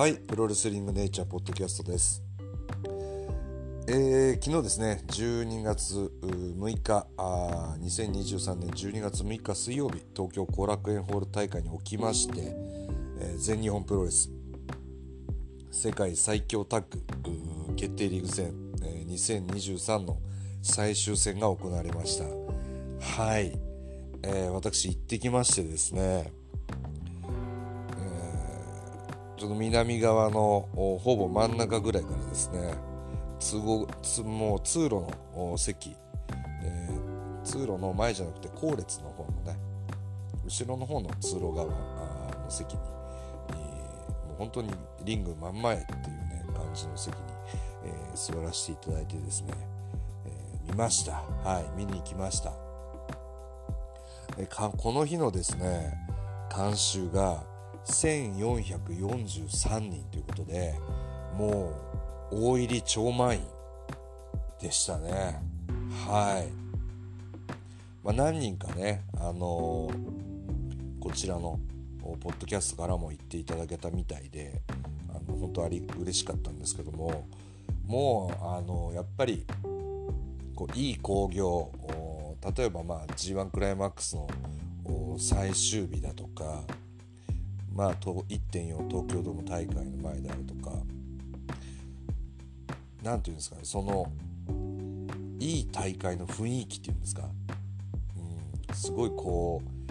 はいプロレスリングネイチャーポッドキャストです。えー、昨日ですね12月6日あ2023年12月6日水曜日東京後楽園ホール大会におきまして、えー、全日本プロレス世界最強タッグ決定リーグ戦、えー、2023の最終戦が行われました。はい、えー、私行ってきましてですねちょっと南側のほぼ真ん中ぐらいからですね通もう通路の席、えー、通路の前じゃなくて後列の方のね後ろの方の通路側の席に、えー、もう本当にリング真ん前っていうね感じの席に、えー、座らせていただいてですね、え見ました。はい見に行きました、えこの日のですね監修が1443人ということでもう大入り超満員でしたね。はい、まあ、何人かねあのー、こちらのポッドキャストからも言っていただけたみたいであの本当あり嬉しかったんですけどももうあのやっぱりこういい興行例えばまあ G1 クライマックスの最終日だとかまあ、1.4東京ドーム大会の前であるとか。何て言うんですかねそのいい大会の雰囲気っていうんですか、うん、すごいこう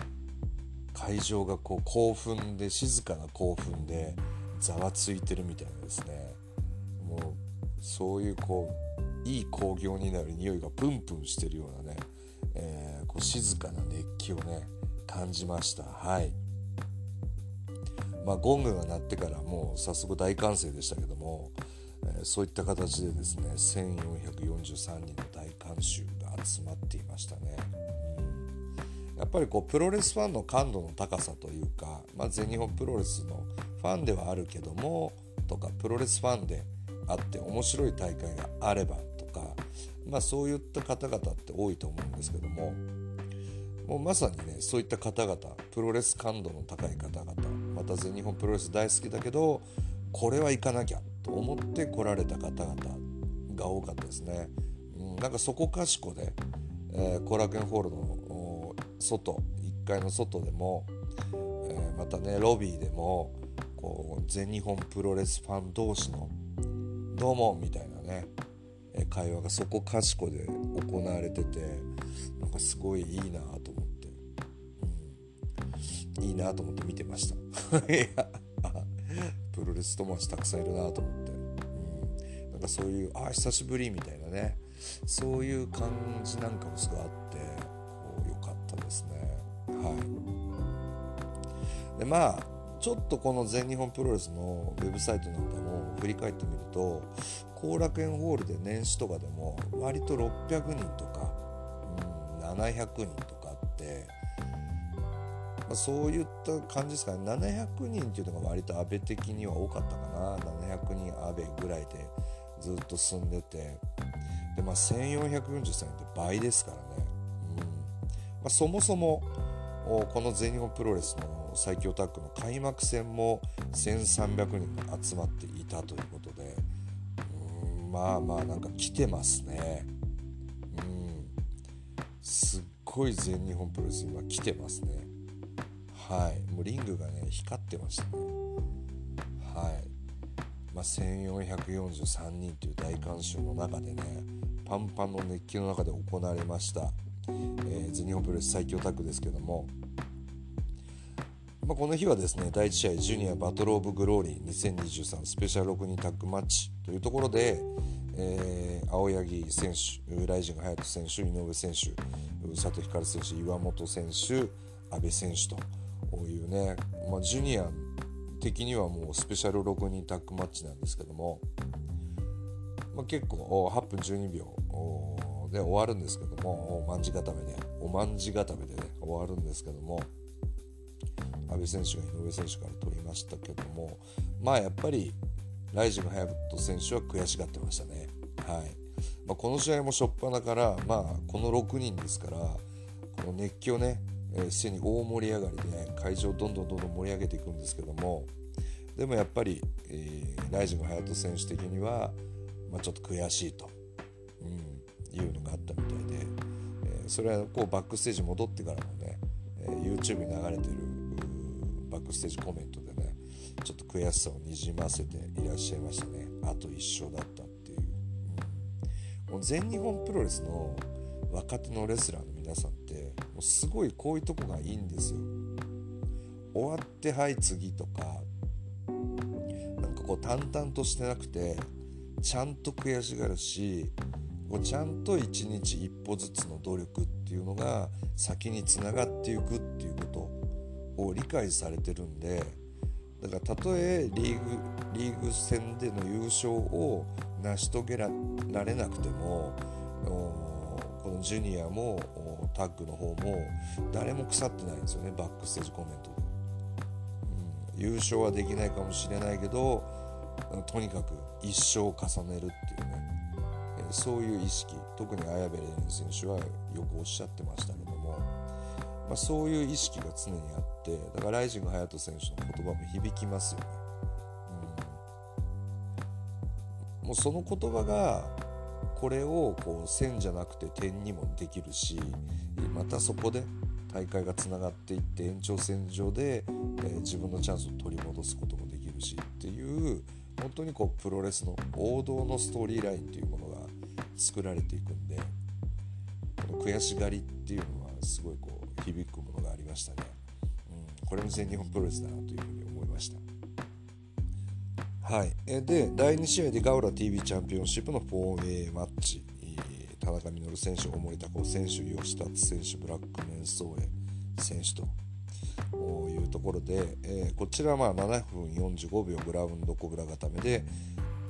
会場がこう興奮で静かな興奮でざわついてるみたいなですね。もうそういうこういい興行になる匂いがプンプンしてるようなね、えー、こう静かな熱気をね感じました。はい。まあ、ゴングが鳴ってからもう早速大歓声でしたけども、えー、そういった形でですね1443人の大観衆が集まっていましたね。やっぱりこうプロレスファンの感度の高さというか、まあ、全日本プロレスのファンではあるけどもとかプロレスファンであって面白い大会があればとか、まあ、そういった方々って多いと思うんですけどももうまさにねそういった方々プロレス感度の高い方々また全日本プロレス大好きだけどこれは行かなきゃと思って来られた方々が多かったですね。うん、なんかそこかしこで、えー、後楽園ホールの外1階の外でも、えー、またねロビーでもこう全日本プロレスファン同士の「どうも」みたいなね会話がそこかしこで行われててなんかすごいいいなっ、いいなと思って見てました。プロレス友達たくさんいるなと思って、うん、なんかそういうああ久しぶりみたいなね。そういう感じなんかもすごいあってこう良かったですね。はい。でまあちょっとこの全日本プロレスのウェブサイトなんかも振り返ってみると後楽園ホールで年始とかでも割と600人とか、うん、700人とかあって、まあ、そういった感じですかね。700人っていうのが割と安倍的には多かったかな。700人安倍ぐらいでずっと進んでて。で、まあ、1443人って倍ですからね、うん。まあ、そもそもこの全日本プロレスの最強タッグの開幕戦も1300人が集まっていたということで。うん。まあまあなんか来てますね。うん。すっごい全日本プロレス今来てますね。はい。もうリングがね光ってましたね。はい。まあ、1443人という大観衆の中でねパンパンの熱気の中で行われました、えー、全日本プレス最強タッグですけども。まあ、この日はですね第1試合ジュニアバトル・オブ・グローリー2023スペシャル6人タッグマッチというところで、えー、青柳選手ライジング隼人選手井上選手佐藤光選手岩本選手阿部選手とういうね、まあ、ジュニア的にはもうスペシャル6人タッグマッチなんですけども、まあ、結構8分12秒で終わるんですけどもおまんじ固めでおまんじ固めでね終わるんですけども阿部選手が井上選手から取りましたけどもまあやっぱりライジング・ハヤブト選手は悔しがってましたね。はいまあ、この試合も初っ端から、まあ、この6人ですからこの熱気をね、えー、すでに大盛り上がりで、会場をどんどんどんどん盛り上げていくんですけどもでもやっぱり、えー、ライジング隼人選手的には、まあ、ちょっと悔しいと、うん、いうのがあったみたいで、えー、それはこうバックステージ戻ってからもね、えー、YouTube に流れてるバックステージコメントでねちょっと悔しさをにじませていらっしゃいましたね。あと1勝だったっていう、うん、もう全日本プロレスの若手のレスラー皆さんってもうすごいこういうとこがいいんですよ。終わってはい次とかなんかこう淡々としてなくてちゃんと悔しがるしこうちゃんと一日一歩ずつの努力っていうのが先につながっていくっていうことを理解されてるんでだからたとえリーグリーグ戦での優勝を成し遂げられなくてもこのジュニアもタッグの方も誰も腐ってないんですよねバックステージコメントで、うん、優勝はできないかもしれないけどとにかく一生重ねるっていうね、えそういう意識特に綾部レン選手はよくおっしゃってましたけども、まあ、そういう意識が常にあってだからライジング隼人選手の言葉も響きますよね、うん、もうその言葉がこれをこう線じゃなくて点にもできるしまたそこで大会がつながっていって延長線上で、えー、自分のチャンスを取り戻すこともできるしっていう本当にこうプロレスの王道のストーリーラインっていうものが作られていくんでこの悔しがりっていうのはすごいこう響くものがありましたね、うん、これも全日本プロレスだなというふうに思いました。はい、で第2試合でガウラ TV チャンピオンシップの 4A マッチ。田中稔選手大森高夫選手吉達選手ブラックメンソーエ選手と。いうところで、えー、こちらはまあ7分45秒グラウンドコブラ固めで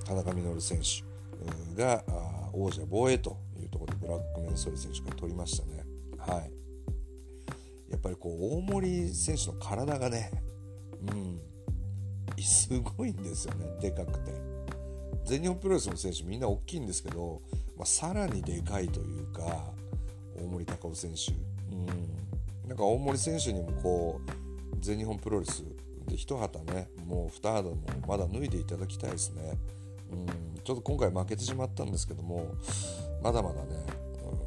田中稔選手が王者防衛というところでブラックメンソーエ選手が取りましたね。はい、やっぱりこう大森選手の体がね、うん、すごいんですよねでかくて。全日本プロレスの選手みんな大きいんですけど、まあ、さらにでかいというか大森隆夫選手。うん。なんか大森選手にもこう全日本プロレスで一旗ねもう二肌もまだ脱いでいただきたいですね。うん。ちょっと今回負けてしまったんですけどもまだまだね、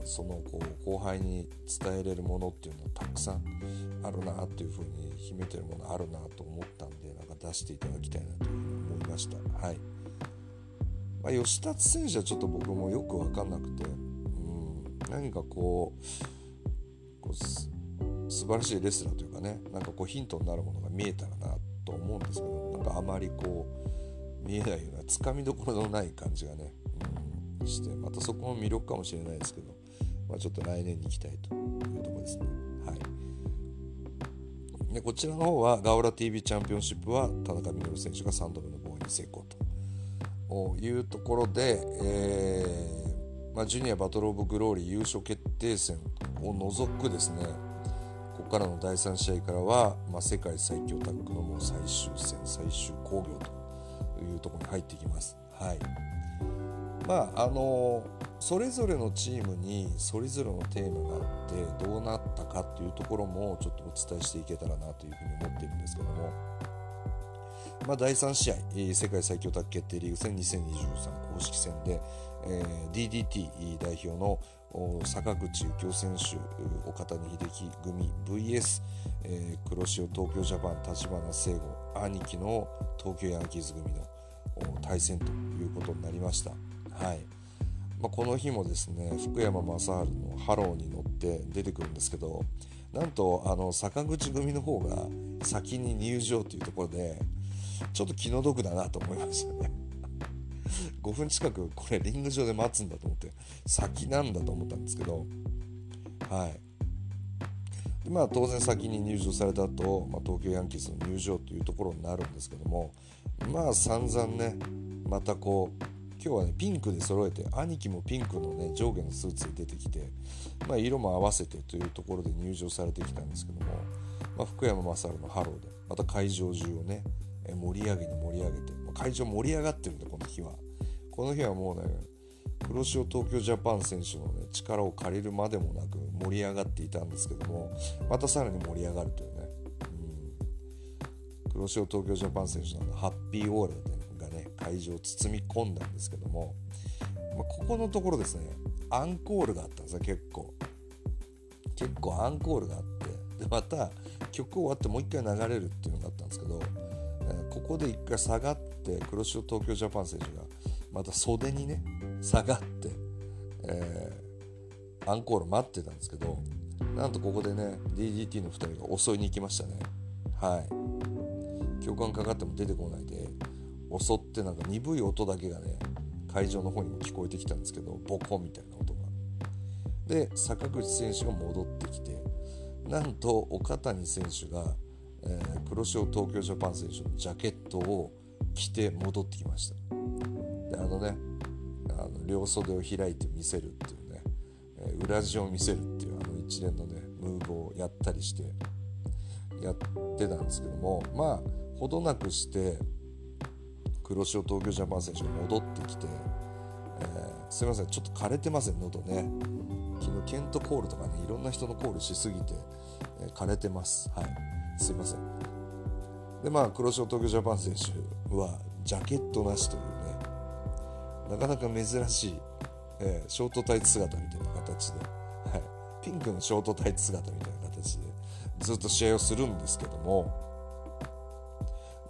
うん、そのこう後輩に伝えれるものっていうのはたくさんあるなっていうふうに秘めてるものあるなと思ったん出していただきたいなというふに思いました。はいまあ、吉達選手はちょっと僕もよく分かんなくて、うん、何かこうこう素晴らしいレスラーというかねなんかこうヒントになるものが見えたらなと思うんですけどなんかあまりこう見えないようなつかみどころのない感じがね、うん、してまたそこも魅力かもしれないですけど、まあ、ちょっと来年に行きたいというところですね。はいでこちらの方はガオラ TV チャンピオンシップは田中稔選手が3度目の防衛に成功というところで、えーまあ、ジュニアバトル・オブ・グローリー優勝決定戦を除くですねここからの第3試合からは、まあ、世界最強タッグのもう最終戦最終興行というところに入ってきます。はいまああのーそれぞれのチームにそれぞれのテーマがあってどうなったかっていうところもちょっとお伝えしていけたらなというふうに思っているんですけども、まあ、第3試合世界最強タッグ決定リーグ戦2023公式戦で、えー、DDT 代表の坂口征夫選手岡谷英樹組 VS、えー、黒潮 TOKYOジャパン立花誠吾兄貴の東京ヤンキーズ組の対戦ということになりました。はいまあ、この日もですね福山雅治の「HELLO」に乗って出てくるんですけどなんとあの坂口組の方が先に入場というところでちょっと気の毒だなと思いましたね。5分近くこれリング上で待つんだと思って先なんだと思ったんですけどはい。でまあ当然先に入場された後、まあ東京ヤンキースの入場というところになるんですけどもまあ散々ねまたこう今日はねピンクで揃えて兄貴もピンクのね上下のスーツで出てきて、まあ、色も合わせてというところで入場されてきたんですけども、まあ、福山雅治のハローでまた会場中をね盛り上げに盛り上げて、まあ、会場盛り上がってるんでこの日は。この日はもうね黒潮 TOKYOジャパン選手の、ね、力を借りるまでもなく盛り上がっていたんですけどもまたさらに盛り上がるというね、うん、黒潮 TOKYOジャパン選手のハッピーオーラがね会場を包み込んだんですけども、まあ、ここのところですねアンコールがあったんですよ結構。結構アンコールがあってでまた曲終わってもう一回流れるっていうのがあったんですけど、えー、ここで一回下がって黒潮東京ジャパン選手がまた袖にね下がって、えー、アンコール待ってたんですけどなんとここでね DDT の2人が襲いに行きましたね。はい。教官かかっても出てこない襲ってなんか鈍い音だけがね会場の方にも聞こえてきたんですけどボコンみたいな音が。で坂口選手が戻ってきてなんと岡谷選手が、えー、黒潮東京ジャパン選手のジャケットを着て戻ってきました。であのねあの両袖を開いて見せるっていうね、えー、裏地を見せるっていうあの一連のねムーブをやったりしてやってたんですけどもまあほどなくして黒潮東京ジャパン選手が戻ってきて、えー、すいませんちょっと枯れてません喉ね。昨日ケントコールとかねいろんな人のコールしすぎて、えー、枯れてます。はい。すいません。でまあ黒潮東京ジャパン選手はジャケットなしというねなかなか珍しい、えー、ショートタイツ姿みたいな形で、はい、ピンクのショートタイツ姿みたいな形でずっと試合をするんですけども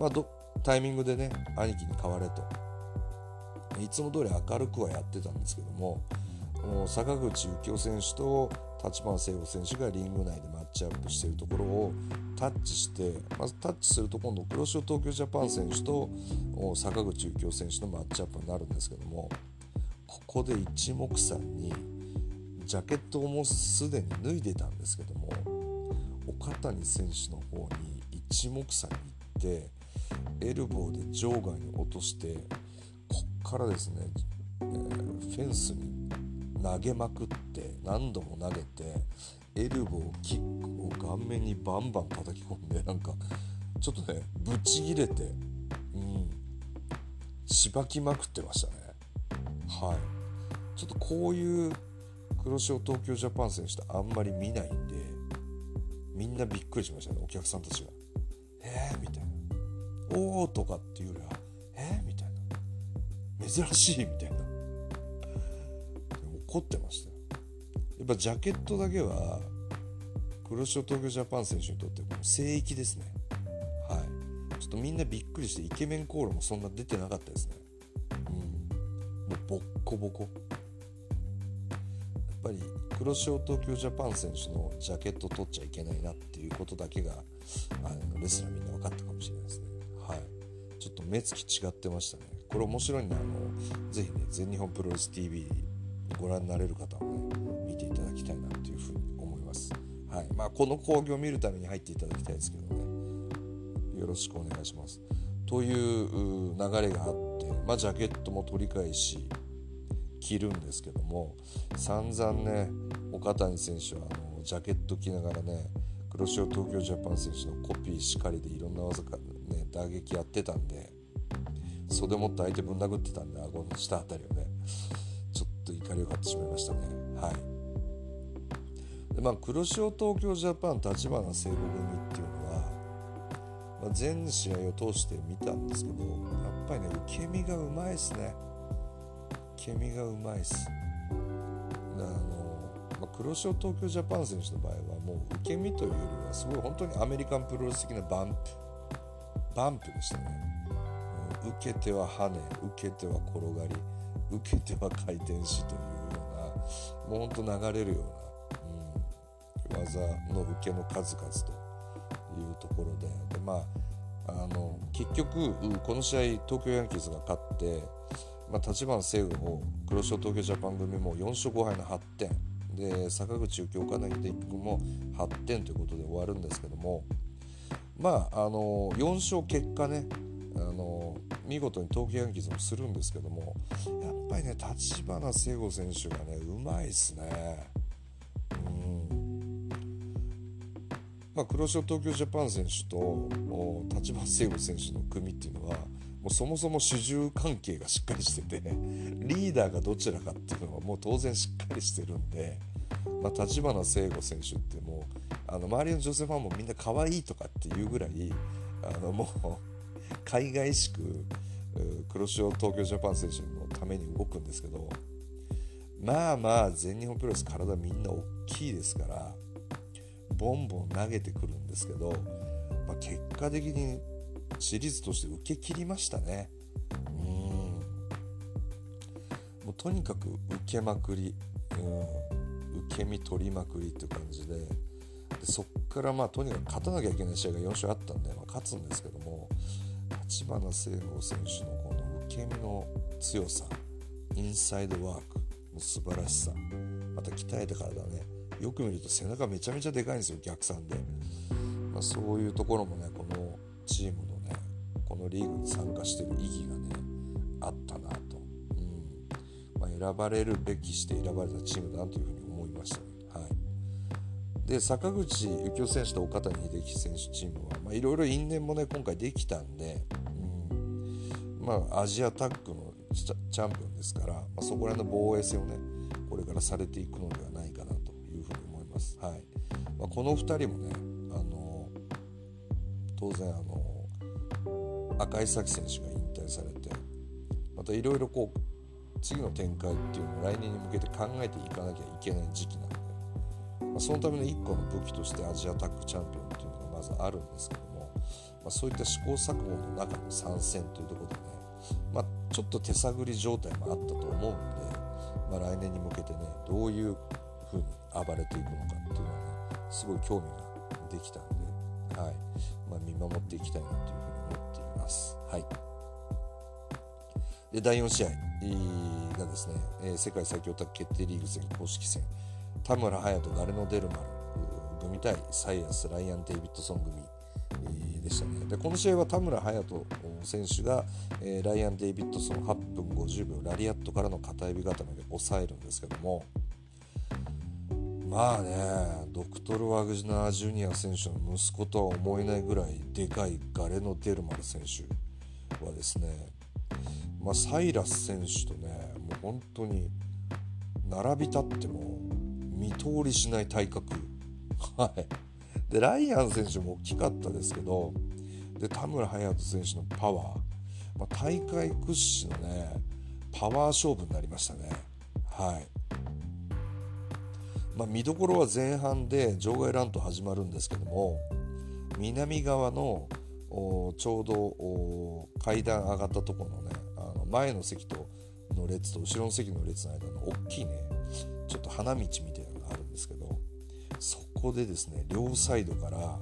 まあどタイミングでね兄貴に代われと。いつも通り明るくはやってたんですけども坂口幸雄選手と立花聖吾選手がリング内でマッチアップしているところをタッチしてまずタッチすると今度黒潮東京ジャパン選手と坂口幸雄選手のマッチアップになるんですけどもここで一目散にジャケットをもうすでに脱いでたんですけども岡谷選手の方に一目散に行ってエルボーで場外に落としてこっからですね、えー、フェンスに投げまくって何度も投げてエルボーキックを顔面にバンバン叩き込んでなんかちょっとねブチギレてうんしばきまくってましたねはいちょっとこういう黒潮東京ジャパン選手ってあんまり見ないんでみんなびっくりしましたねお客さんたちが「?」「おお」とかっていうよりは「えー?」みたいな。珍しいみたいな。怒ってましたよ。やっぱジャケットだけは黒潮東京ジャパン選手にとっても聖域ですね。はい。ちょっとみんなびっくりしてイケメンコールもそんな出てなかったですね。うん。もうボッコボコ。やっぱり黒潮東京ジャパン選手のジャケット取っちゃいけないなっていうことだけがあのレスラーみんな分かったかもしれない。目つき違ってましたねこれ面白いんであのぜひね全日本プロレス TV ご覧になれる方はね見ていただきたいなというふうに思います。はいまあ、この興行を見るために入っていただきたいですけどねよろしくお願いします。という流れがあって、まあ、ジャケットも取り返し着るんですけども散々ね岡谷選手はあのジャケット着ながらね黒潮東京ジャパン選手のコピーしかりでいろんな技か、ね、打撃やってたんで袖持って相手ぶん殴ってたんで顎の下あたりをねちょっと怒りを買ってしまいましたね。はい。でまあ、黒潮東京ジャパン立花聖子組っていうのは、まあ、全試合を通して見たんですけどやっぱりね受け身がうまいですね。受け身がうまいっす。あの、まあ、黒潮東京ジャパン選手の場合はもう受け身というよりはすごい本当にアメリカンプロレス的なバンプバンプでしたね、受けては跳ね受けては転がり受けては回転しというようなもうほんと流れるような、うん、技の受けの数々というところで。でまああの結局この試合東京ヤンキースが勝って、まあ、立花聖吾も黒潮東京ジャパン組も4勝5敗の8点。で坂口幸岡内君も8点ということで終わるんですけども。まああの4勝結果ねあの見事に東京ヤンキースもするんですけどもやっぱりね立花聖吾選手がねうまいっすね。うんまあ、黒潮東京ジャパン選手と立花聖吾選手の組っていうのはもうそもそも主従関係がしっかりしてて、リーダーがどちらかっていうのはもう当然しっかりしてるんで、まあ、立花聖吾選手ってもうあの周りの女性ファンもみんな可愛いとかっていうぐらいあのもう海外しく黒潮東京ジャパン選手のために動くんですけどまあまあ全日本プロレス体みんな大きいですからボンボン投げてくるんですけど、まあ、結果的にシリーズとして受け切りましたね。うん。もうとにかく受けまくり、うん、受け身取りまくりっていう感じででそっからまあとにかく勝たなきゃいけない試合が4試合あったんで、まあ、勝つんですけども立花聖吾選手のこの受け身の強さインサイドワークの素晴らしさまた鍛えた体ね。よく見ると背中めちゃめちゃでかいんですよ逆算で、まあ、そういうところもねこのチームのねこのリーグに参加してる意義がねあったなと、うん。まあ、選ばれるべきして選ばれたチームだなというふうに思いましたね。はい、で坂口幸雄選手と岡谷秀樹選手チームはいろいろ因縁もね今回できたんで、まあ、アジアタッグのチャンピオンですから、まあ、そこら辺の防衛戦をねこれからされていくのではないかなというふうに思います。はいまあ、この2人もねあの当然あの赤井咲選手が引退されてまたいろいろこう次の展開っていうのを来年に向けて考えていかなきゃいけない時期なんで、まあ、そのための1個の武器としてアジアタッグチャンピオンっていうのがまずあるんですけども、まあ、そういった試行錯誤の中の参戦というところでね、まあ、ちょっと手探り状態もあったと思うんで、まあ、来年に向けてねどういう風に暴れていくのかっていうのはねすごい興味ができたんで、はい。まあ、見守っていきたいなというふうに思っています。はい。で第4試合がですね、えー、世界最強卓決定リーグ戦公式戦。田村隼人ガレノ・デルマル組対サイアスライアン・デイビッドソン組。でしたね。でこの試合は田村隼人選手が、えー、ライアン・デイビッドソン8分50秒ラリアットからの片指固めで抑えるんですけどもまあねドクトル・ワグジナー・ジュニア選手の息子とは思えないぐらいでかいガレノ・デルマル選手はですね、まあ、サイラス選手とねもう本当に並び立っても見通りしない体格。はい。でライアン選手も大きかったですけどで田村隼人選手のパワー、まあ、大会屈指のねパワー勝負になりましたね。はい。まあ、見どころは前半で場外乱闘始まるんですけども南側のちょうど階段上がったところのねあの前の席との列と後ろの席の列の間の大きいねちょっと花道みたいなのがあるんですけどそこでですね両サイドから、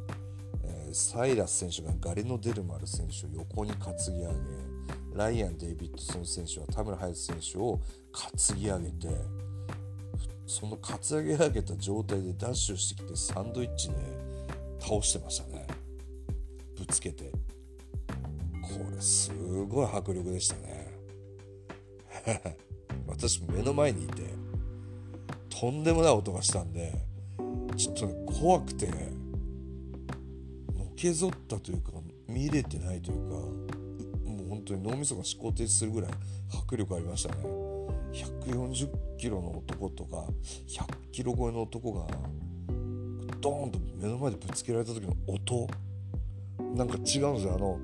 えー、サイラス選手がガレノ・デルマル選手を横に担ぎ上げライアン・デイビッドソン選手は田村隼選手を担ぎ上げてその担ぎ上げた状態でダッシュしてきてサンドイッチで倒してましたね。ぶつけて。これすごい迫力でしたね。私目の前にいてとんでもない音がしたんでちょっと、怖くてのけぞったというか見れてないというかもう本当に脳みそが思考停止するぐらい迫力ありましたね。140キロの男とか100キロ超えの男がドーンと目の前でぶつけられた時の音。なんか違うんですよ。あの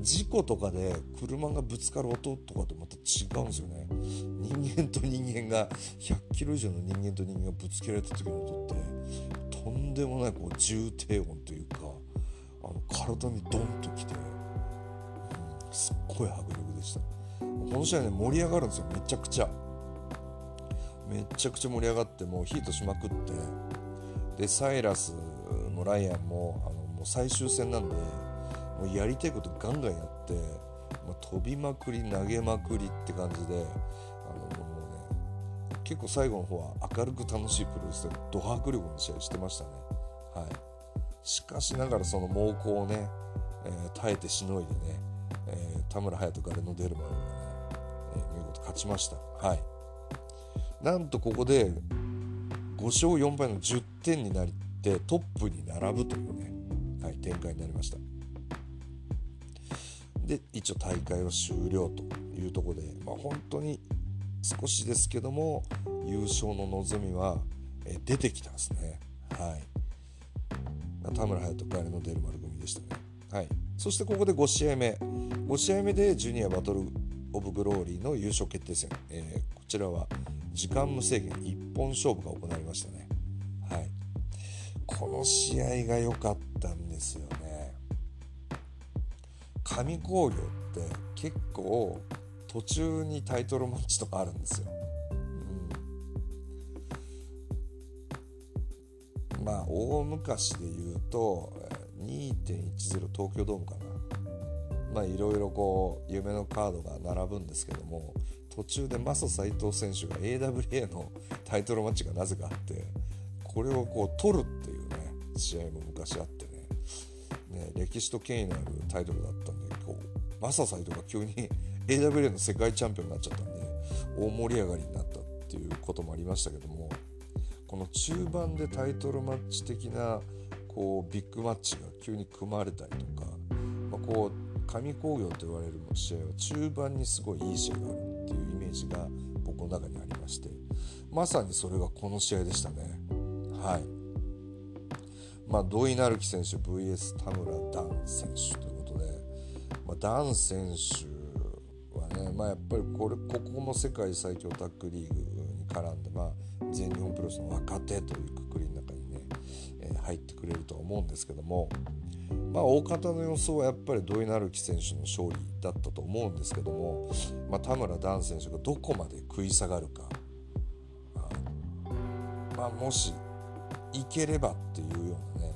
事故とかで車がぶつかる音とかとまた違うんですよね。人間と人間が100キロ以上の人間と人間がぶつけられた時の音って。とんでもないこう重低音というかあの体にドンときて、うん、すっごい迫力でした。この試合ね盛り上がるんですよ。めちゃくちゃ。めちゃくちゃ盛り上がってもうヒートしまくってでサイラスのライアンもあのもう最終戦なんでもうやりたいことガンガンやって、まあ、飛びまくり投げまくりって感じで結構最後の方は明るく楽しいプロレスでド迫力の試合してましたね。はい、しかしながらその猛攻をね、えー、耐えてしのいでね、えー、田村隼人ガレノ・デルマルがね、えー、見事勝ちました。はい、なんとここで5勝4敗の10点になってトップに並ぶというね、はい、展開になりました。で一応大会は終了というところで、まあ、本当に少しですけども優勝の望みは、出てきたんですね。はい、田村隼人帰りの出る丸組でしたね。はい、そしてここで5試合目。5試合目でジュニアバトル・オブ・グローリーの優勝決定戦、えー、こちらは時間無制限一本勝負が行われましたね。はい。この試合が良かったんですよね。上工業って結構途中にタイトルマッチとかあるんですよ、うん、まあ大昔で言うと2.10東京ドームかな。まあいろいろこう夢のカードが並ぶんですけども途中でマサ斎藤選手が AWA のタイトルマッチがなぜかあってこれをこう取るっていうね試合も昔あってね。ね歴史と権威のあるタイトルだったんでこうマサ斎藤が急に AWA の世界チャンピオンになっちゃったんで大盛り上がりになったっていうこともありましたけどもこの中盤でタイトルマッチ的なこうビッグマッチが急に組まれたりとか、まあ、こう神工業と言われる試合は中盤にすごいいい試合があるっていうイメージが僕の中にありましてまさにそれがこの試合でしたね。はい。まあ土井成樹選手 VS 田村ダン選手ということで、まあ、ダン選手はね、まあ、やっぱりこれここも世界最強タッグリーグに絡んで、まあ、全日本プロレスの若手というくくりの中にね、えー、入ってくれるとは思うんですけどもまあ、大方の予想はやっぱり土井成樹選手の勝利だったと思うんですけども、まあ、田村段選手がどこまで食い下がるか、まあ、もしいければっていうようなね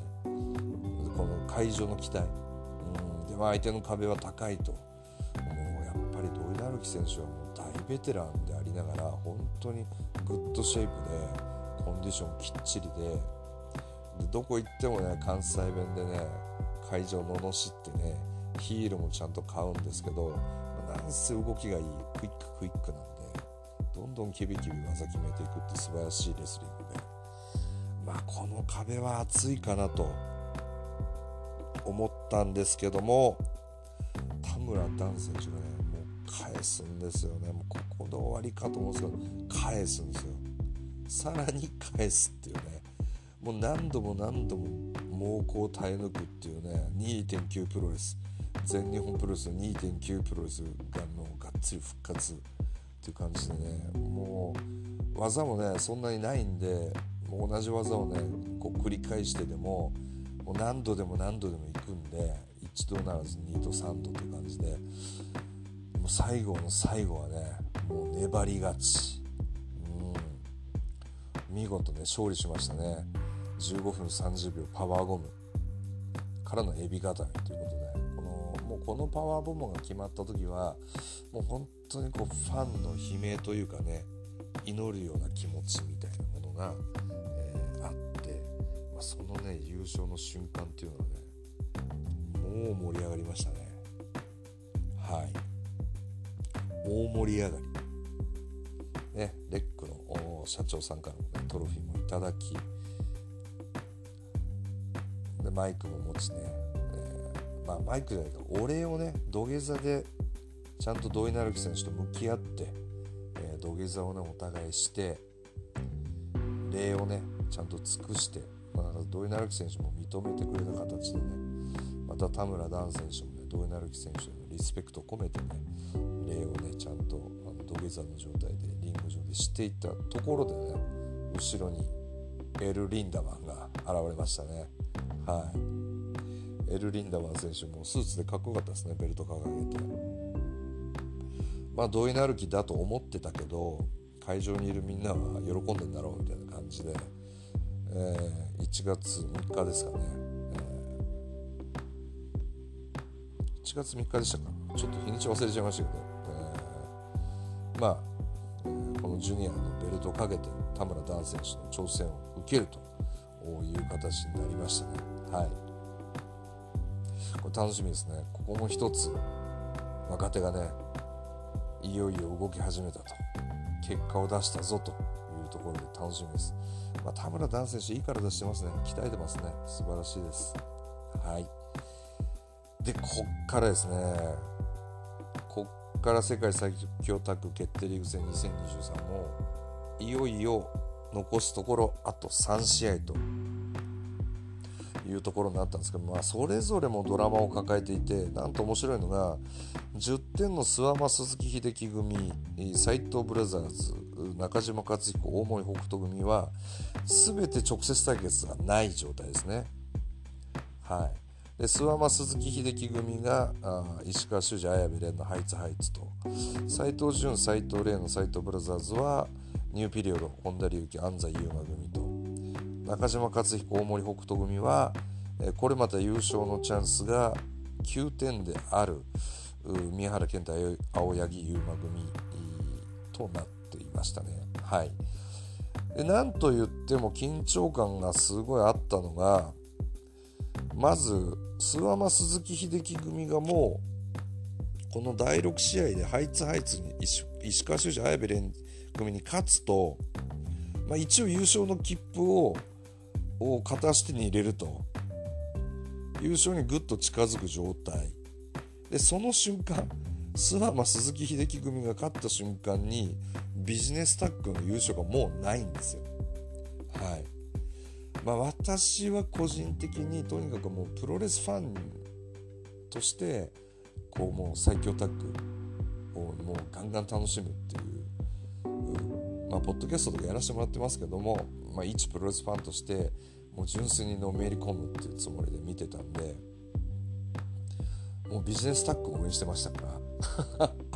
この会場の期待、うんでまあ、相手の壁は高いと。り土井成樹選手はもう大ベテランでありながら本当に good shape でコンディションきっちりででどこ行ってもね関西弁でね会場罵ってねヒールもちゃんと買うんですけどなんせ動きがいいクイッククイックなんでどんどんキビキビ技決めていくって素晴らしいレスリングで。まあこの壁は厚いかなと思ったんですけども田村ダン選手がね返すんですよね。もうここで終わりかと思うんですけど返すんですよ。さらに返すっていうね。もう何度も何度も猛攻を耐え抜くっていうね2.9プロレス。全日本プロレスの2.9プロレスがもうがっつり復活っていう感じでねもう技もねそんなにないんでもう同じ技をねこう繰り返してでももう何度でも何度でも行くんで1度ならず2度3度っていう感じで最後の最後はねもう粘り勝ち、うん、見事ね勝利しましたね。15分30秒パワーゴム。からのエビ固めということで。このもうこのパワーボムが決まった時はもう本当にこうファンの悲鳴というかね祈るような気持ちみたいなものが、えー、あって、まあ、そのね優勝の瞬間っていうのはねもう盛り上がりましたね。はい。大盛り上がり。ねレックの社長さんからもねトロフィーもいただき。でマイクも持ちね、えー、まあ、マイクじゃないかお礼をね土下座でちゃんと土井成樹選手と向き合って、えー、土下座をねお互いして礼をねちゃんと尽くして、まあ、土井成樹選手も認めてくれた形でねまた田村段選手もね土井成樹選手のリスペクトを込めてね礼をねちゃんとあの土下座の状態でリング上でしていったところでね後ろにエル・リンダマンが現れましたね。はい、エル・リンダマン選手もスーツでかっこよかったですねベルト掲げて。まあ土井成樹だと思ってたけど会場にいるみんなは喜んでんだろうみたいな感じで、えー、1月3日ですかね、1月3日でしたか？ちょっと日にち忘れちゃいましたけど、えー、まあ、このジュニアのベルトをかけて田村ダン選手の挑戦を受けるという形になりましたね。はい。これ楽しみですね。ここも一つ若手がねいよいよ動き始めたと。結果を出したぞというところで楽しみです、まあ、田村ダン選手いい体してますね。鍛えてますね。素晴らしいです。はい。でこっからですねこっから世界最強タッグ決定リーグ戦2023もいよいよ残すところあと3試合というところになったんですけど、まあ、それぞれもドラマを抱えていてなんと面白いのが10点の諏訪間鈴木秀樹組斎藤ブラザーズ中島克彦大森北斗組は全て直接対決がない状態ですね。はい、で諏訪間鈴木秀樹組があ石川修司綾部蓮のハイツハイツと。斎藤潤斎藤麗の斎藤ブラザーズはニューピリオド本田隆起安西優真組と。中島克彦大森北斗組はこれまた優勝のチャンスが9点である宮原健太青柳優馬組となっていましたね。はい、でなんと言っても緊張感がすごいあったのがまず諏訪間鈴木秀樹組がもうこの第6試合でハイツハイツに石川修司綾部蓮組に勝つと、まあ、一応優勝の切符をを片足手に入れると。優勝にぐっと近づく状態。でその瞬間諏訪間鈴木秀樹組が勝った瞬間にビジネスタッグの優勝がもうないんですよ。はい。まあ、私は個人的にとにかくもうプロレスファンとしてこうもう最強タッグをもうガンガン楽しむっていうまあポッドキャストとかやらせてもらってますけどもまあ、一プロレスファンとしてもう純粋にのめり込むっていうつもりで見てたんでもうビジネスタッグを応援してましたから。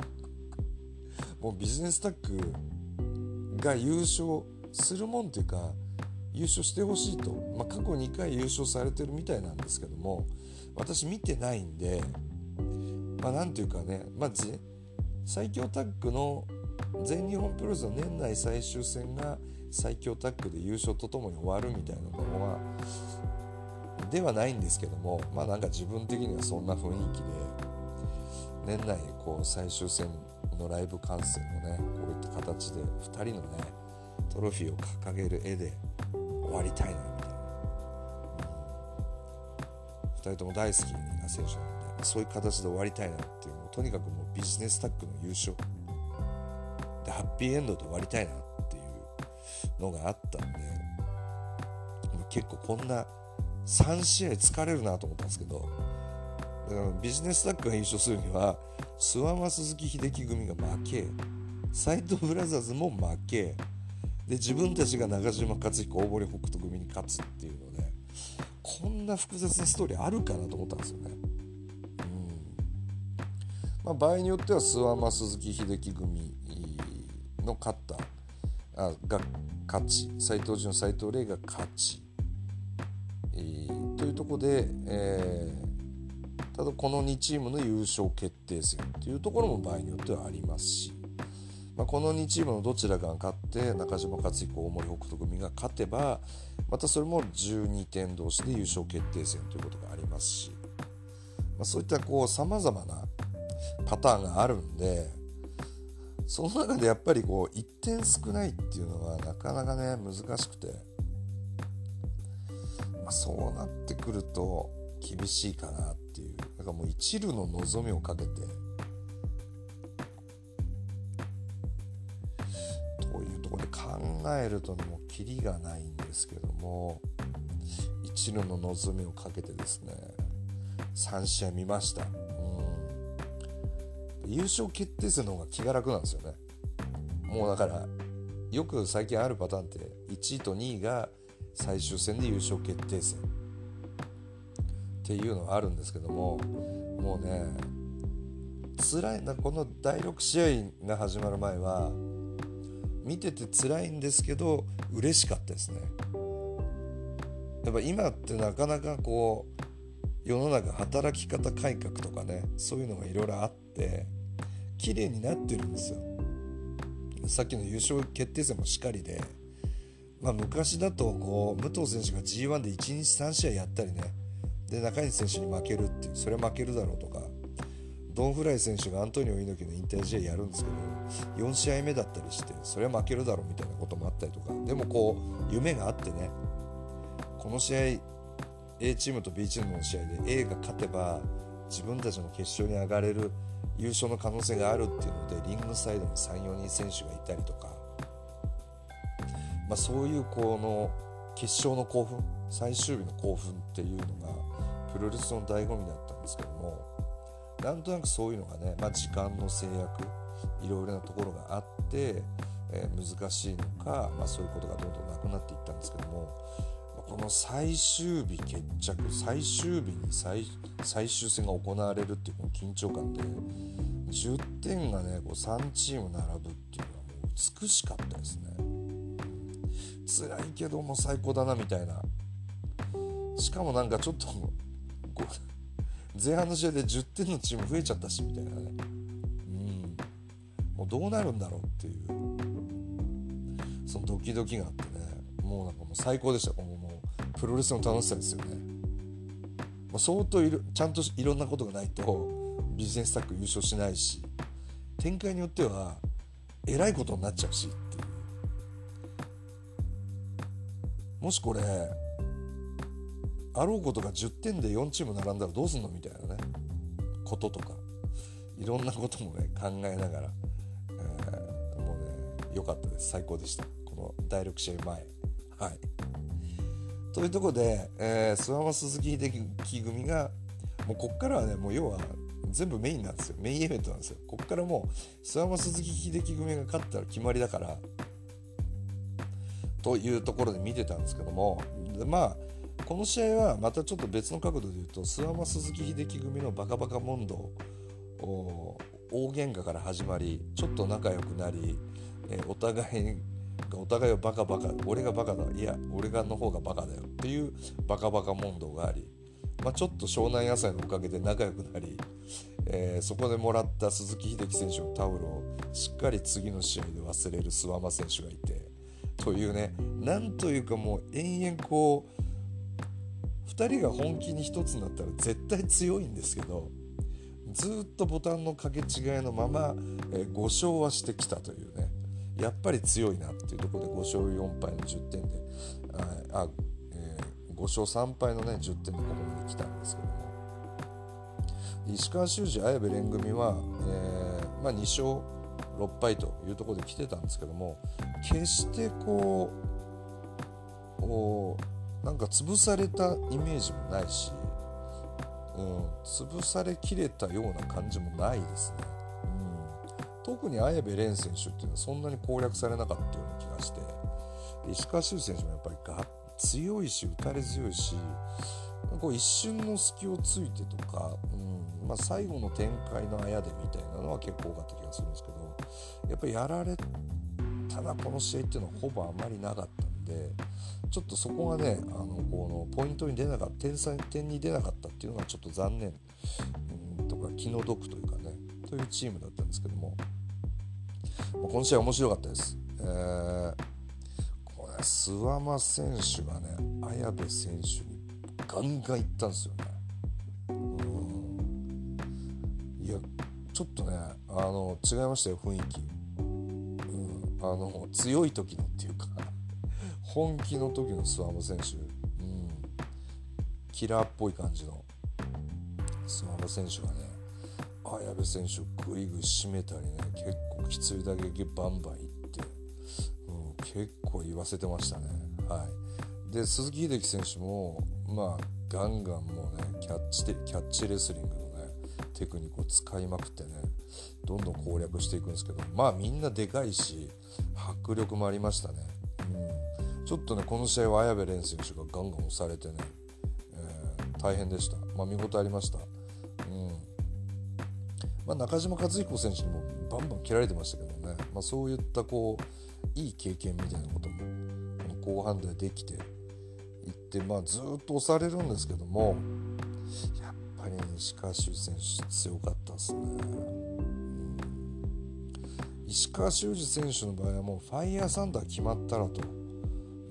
もうビジネスタッグが優勝するもんっていうか優勝してほしいと、まあ、過去2回優勝されてるみたいなんですけども私見てないんでまあなんていうかね、まあ、最強タッグの全日本プロレスの年内最終戦が最強タッグで優勝とともに終わるみたいなのはではないんですけどもまあなんか自分的にはそんな雰囲気で年内こう最終戦のライブ観戦のねこういった形で2人のねトロフィーを掲げる絵で終わりたいなみたいな、2人とも大好きな選手なんでそういう形で終わりたいなっていうのをとにかくもうビジネスタッグの優勝。でハッピーエンドで終わりたいなっていうのがあったんで結構こんな3試合疲れるなと思ったんですけどだからビジネスタッグが優勝するには諏訪間鈴木秀樹組が負け斎藤ブラザーズも負けで自分たちが中島克彦大堀北斗組に勝つっていうのでこんな複雑なストーリーあるかなと思ったんですよね。うん。まあ、場合によっては諏訪間鈴木秀樹組の勝ったあが勝ち。斎藤潤斎藤麗が勝ち、えー、というとこで、えー、ただこの2チームの優勝決定戦というところも場合によってはありますし、まあ、この2チームのどちらかが勝って中島克彦大森北斗組が勝てばまたそれも12点同士で優勝決定戦ということがありますし、まあ、そういったさまざまなパターンがあるんでその中でやっぱりこう1点少ないっていうのはなかなかね難しくて、まあ、そうなってくると厳しいかなっていうだからもう一縷の望みをかけて考えるともうキリがないんですけども一縷の望みをかけてですね3試合見ました。うん。優勝決定戦の方が気が楽なんですよね。もうだからよく最近あるパターンって1位と2位が最終戦で優勝決定戦。っていうのがあるんですけどももうね辛いなこの第6試合が始まる前は見てて辛いんですけど嬉しかったですね。やっぱ今ってなかなかこう世の中働き方改革とかねそういうのがいろいろあって綺麗になってるんですよ。さっきの優勝決定戦もしっかりで、まあ、昔だとこう武藤選手が G1 で1日3試合やったりねで中西選手に負けるっていうそれは負けるだろうとかドン・フライ選手がアントニオ猪木の引退試合やるんですけど4試合目だったりしてそれは負けるだろうみたいなこともあったりとか。でもこう夢があってねこの試合 A チームと B チームの試合で A が勝てば自分たちの決勝に上がれる優勝の可能性があるっていうのでリングサイドに34人選手がいたりとか、まあ、そういうこの決勝の興奮最終日の興奮っていうのがプロレスの醍醐味だったんですけどもなんとなくそういうのがね、まあ、時間の制約いろいろなところがあって、えー、難しいのか、まあ、そういうことがどんどんなくなっていったんですけどもこの最終日決着最終日に最最終戦が行われるっていうこの緊張感で10点がねこう3チーム並ぶっていうのはもう美しかったですね。辛いけども最高だなみたいな。しかもなんかちょっと前半の試合で10点のチーム増えちゃったしみたいなね。うん。もうどうなるんだろうっていう。そのドキドキがあってね。もうなんかもう最高でした。このもうプロレスの楽しさですよね、まあ、相当いるちゃんといろんなことがないとビジネスタッグ優勝しないし展開によってはえらいことになっちゃうしっていう。もしこれあろうことが10点で4チーム並んだらどうすんのみたいなね。こととか。いろんなこともね考えながら、えー、もうね良かったです。最高でした。この第6試合前。はい。というところで、えー、諏訪間鈴木秀樹組がもうこっからはねもう要は全部メインなんですよ。メインイベントなんですよ。こっからもう諏訪間鈴木秀樹組が勝ったら決まりだからというところで見てたんですけどもまあこの試合はまたちょっと別の角度で言うと諏訪間鈴木秀樹組のバカバカ問答大喧嘩から始まりちょっと仲良くなり、えお互いがお互いをバカバカ俺がバカだいや俺がの方がバカだよっていうバカバカ問答があり、まあ、ちょっと湘南野菜のおかげで仲良くなり、えー、そこでもらった鈴木秀樹選手のタオルをしっかり次の試合で忘れる諏訪間選手がいてというねなんというかもう延々こう2人が本気に1つになったら絶対強いんですけどずっとボタンの掛け違いのまま、え5勝はしてきたというね。やっぱり強いなっていうところで5勝4敗の10点であ、えー、5勝3敗のね10点でここまで来たんですけども。石川修司綾部蓮組は、えー、まあ、2勝6敗というところで来てたんですけども決してこうなんか潰されたイメージもないし、うん、潰されきれたような感じもないですね、うん、特に綾部蓮選手っていうのはそんなに攻略されなかったような気がして。石川修選手もやっぱりが強いし打たれ強いしこう一瞬の隙をついてとか、うんまあ、最後の展開のあやでみたいなのは結構多かった気がするんですけどやっぱりやられたなこの試合っていうのはほぼあまりなかった。でちょっとそこがねあのこのポイントに出なかった点差点に出なかったっていうのがちょっと残念うんとか気の毒というかねというチームだったんですけどもこの試合面白かったです。えー、これ諏訪間選手がね綾部選手にガンガンいったんですよね。うんいやちょっとねあの違いましたよ雰囲気。うん、あの強い時のっていうか本気の時の諏訪間選手、うん、キラーっぽい感じの諏訪間選手がね綾部選手をグイグイ締めたりね結構きつい打撃バンバンいって、うん、結構言わせてましたね。はい、で鈴木秀樹選手もまあガンガンもうねキャッチキャッチレスリングのねテクニックを使いまくってねどんどん攻略していくんですけどまあみんなでかいし迫力もありましたね。ちょっとねこの試合は綾部蓮選手がガンガン押されてね、えー、大変でした、まあ、見応えありました、うん。まあ、中島和彦選手にもバンバン切られてましたけどね、まあ、そういったこういい経験みたいなこともこの後半でできていって、まあ、ずっと押されるんですけどもやっぱり石川修選手強かったですね。石川修司選手の場合はもうファイヤーサンダー決まったらと。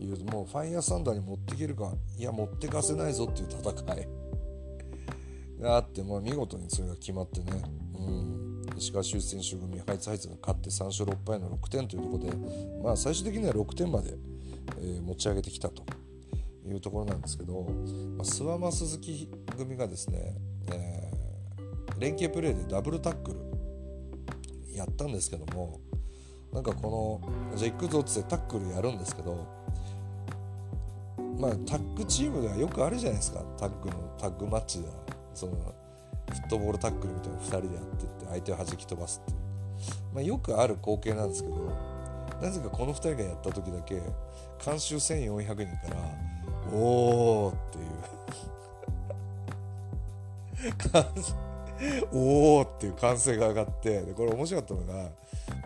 いうもうファイヤーサンダーに持っていけるかいや持ってかせないぞっていう戦い。があって、まあ、見事にそれが決まってね、うん、石川修選手組ハイツハイツが勝って3勝6敗の6点というところで、まあ、最終的には6点まで、えー、持ち上げてきたと。いうところなんですけど、まあ、諏訪間鈴木組がですね、えー、連携プレーでダブルタックルやったんですけどもなんかこのじゃあ行くぞっつってタックルやるんですけどまあタッグチームではよくあるじゃないですか。タッグのタッグマッチでは。そのフットボールタックルみたいな2人でやってって相手を弾き飛ばすっていう、まあ、よくある光景なんですけどなぜかこの2人がやった時だけ監修1400人から「おー」っていう。おーっていう歓声が上がってでこれ面白かったのが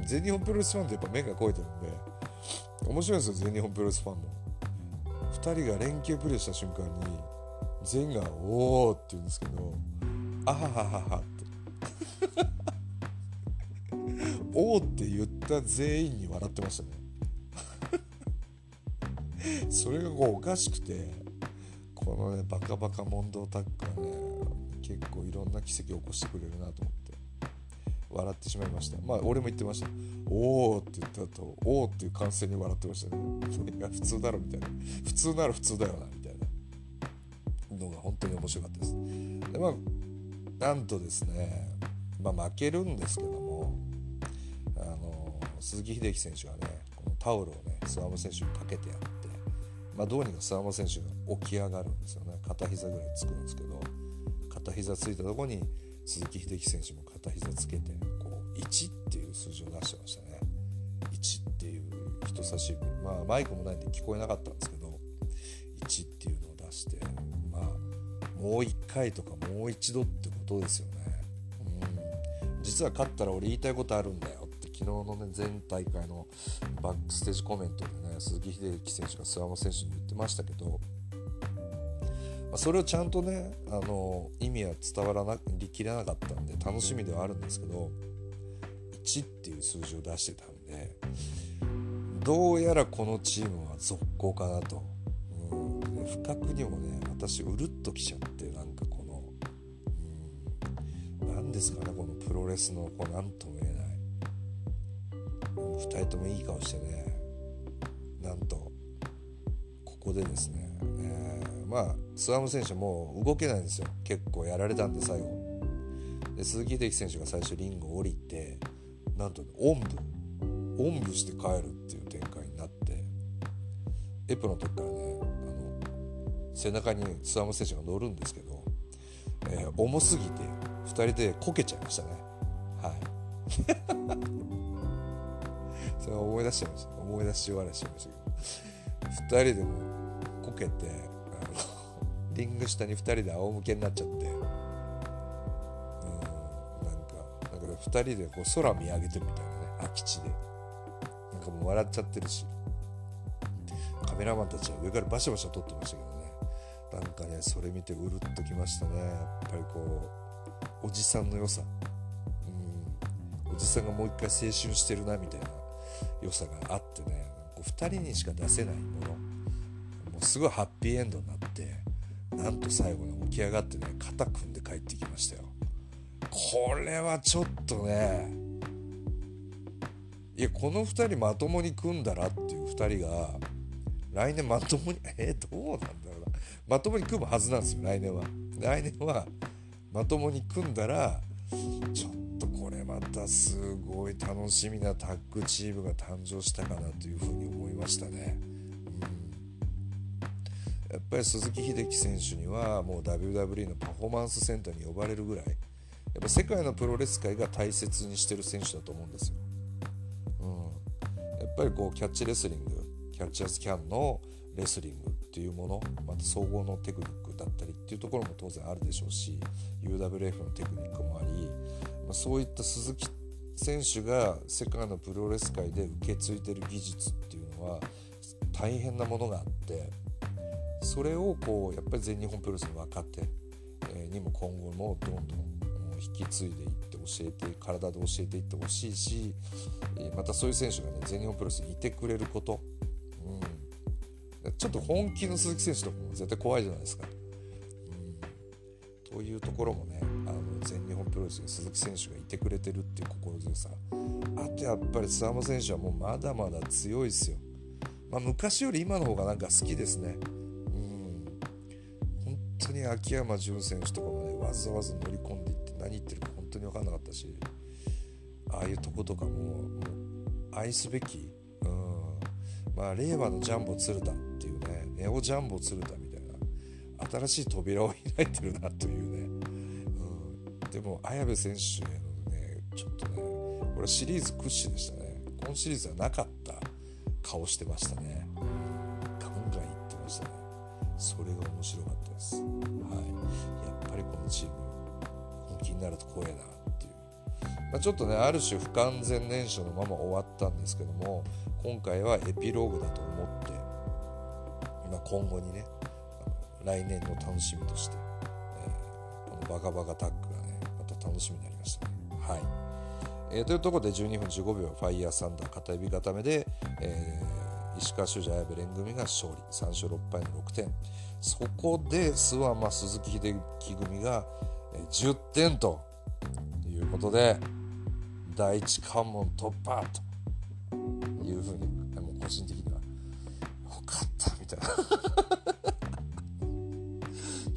全日本プロレスファンってやっぱ目が肥えてるんで面白いんですよ全日本プロレスファンも。2人が連携プレーした瞬間に全が「おー」って言うんですけど「あはははは」って「お」って言った全員に笑ってましたね。それがこうおかしくてこのねバカバカ問答タックはね結構いろんな奇跡を起こしてくれるなと思って。笑ってしまいました。まあ俺も言ってました。おおって言った後おおっていう歓声に笑ってましたねいや普通だろみたいな。普通なら普通だよなみたいな。のが本当に面白かったです。でまあなんとですねまあ負けるんですけどもあの鈴木秀樹選手がねこのタオルをね諏訪間選手にかけてやってまあどうにか諏訪間選手が起き上がるんですよね。片膝ぐらいつくんですけど片膝ついたとこに鈴木秀樹選手も片膝つけて1っていう数字を出してましたね。1っていう人差し指。まあマイクもないんで聞こえなかったんですけど1っていうのを出してまあもう1回とかもう一度ってことですよね。うん。実は勝ったら俺言いたいことあるんだよって昨日のね前大会のバックステージコメントでね鈴木秀樹選手が諏訪間選手に言ってましたけどま、それをちゃんとねあの意味は伝わらなきれなかったんで楽しみではあるんですけどっていう数字を出してたんでどうやらこのチームは続行かなと、うん、不覚にもね私うるっときちゃってなんかこの、うん、ですかねこのプロレスのこう何とも言えない、2人ともいい顔してねなんとここでですね、えー、まあスワム選手もう動けないんですよ。結構やられたんで最後。で鈴木秀樹選手が最初リングを降りてなんとおんぶ。おんぶして帰るっていう展開になってエプロの時からねあの背中にスワム選手が乗るんですけど、えー、重すぎて2人でこけちゃいましたね。はい。それ思い出しちゃいました。思い出し笑いしちゃいましたけど。2人でもこけてリング下に2人で仰向けになっちゃって2人でこう空見上げてるみたいなね空き地で。なんかもう笑っちゃってるし。カメラマンたちは上からバシャバシャ撮ってましたけどね。なんかねそれ見てうるっときましたね。やっぱりこうおじさんの良さ。うん。おじさんがもう一回青春してるなみたいな良さがあってね。こう2人にしか出せないもの。もうすごいハッピーエンドになってなんと最後に起き上がってね肩組んで帰ってきましたよ。これはちょっとねいやこの2人まともに組んだらっていう2人が来年まともに えー、どうなんだろうな。まともに組むはずなんですよ来年は。来年はまともに組んだらちょっとこれまたすごい楽しみなタッグチームが誕生したかなというふうに思いましたね。やっぱり鈴木秀樹選手にはもう WWE のパフォーマンスセンターに呼ばれるぐらいやっぱ世界のプロレス界が大切にしてる選手だと思うんですよ。うん、やっぱりこうキャッチレスリングキャッチアスキャンのレスリングっていうものまた総合のテクニックだったりっていうところも当然あるでしょうし UWF のテクニックもあり、まあ、そういった鈴木選手が世界のプロレス界で受け継いでる技術っていうのは大変なものがあってそれをこうやっぱり全日本プロレスの若手にも今後もどんどん引き継いでいって教えて体で教えていってほしいしまたそういう選手がね全日本プロレスにいてくれること、うん、ちょっと本気の鈴木選手とかも絶対怖いじゃないですか。うん、というところもねあの全日本プロレスに鈴木選手がいてくれてるっていう心強さあとやっぱり諏訪間選手はもうまだまだ強いですよ。まあ、昔より今の方がなんか好きですね。うん、本当に秋山純選手とかもねわざわざ乗り込んでしああいうとことかももう愛すべき、うん、まあ令和のジャンボ鶴田っていうねネオジャンボ鶴田みたいな新しい扉を開いてるなというね、うん、でも綾部選手へのねちょっとねこれシリーズ屈指でしたね。今シリーズはなかった顔してましたね。ガンガンいってましたね。それが面白かったです。はい。やっぱりこのチーム気になると怖えなっていう、まあ、ちょっとねある種不完全燃焼のまま終わったんですけども今回はエピローグだと思って、まあ、今後にね来年の楽しみとして、えー、このバカバカタッグがねまた楽しみになりましたね。はい、えー、というところで12分15秒ファイヤーサンダー片指固めで、えー、石川修司綾部連組が勝利。3勝6敗の6点。そこで諏訪間鈴木秀樹組が10点ということで第一関門突破というふうにもう個人的にはよかったみたいな。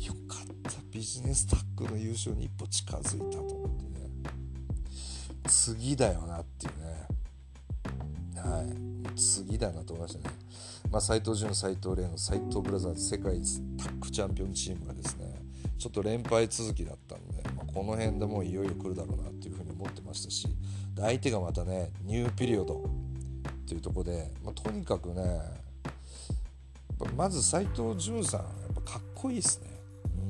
よかった。ビジネスタッグの優勝に一歩近づいたと思ってね。次だよなっていうね。はい。次だなと思いましたね。まあ、斉藤潤、斉藤麗の斉藤ブラザーズ世界タッグチャンピオンチームがですねちょっと連敗続きだったので、まあ、この辺でもういよいよ来るだろうなっていうふうに思ってましたし相手がまたねニューピリオドっていうとこで、まあ、とにかくねまず斉藤潤さんやっぱかっこいいですね。う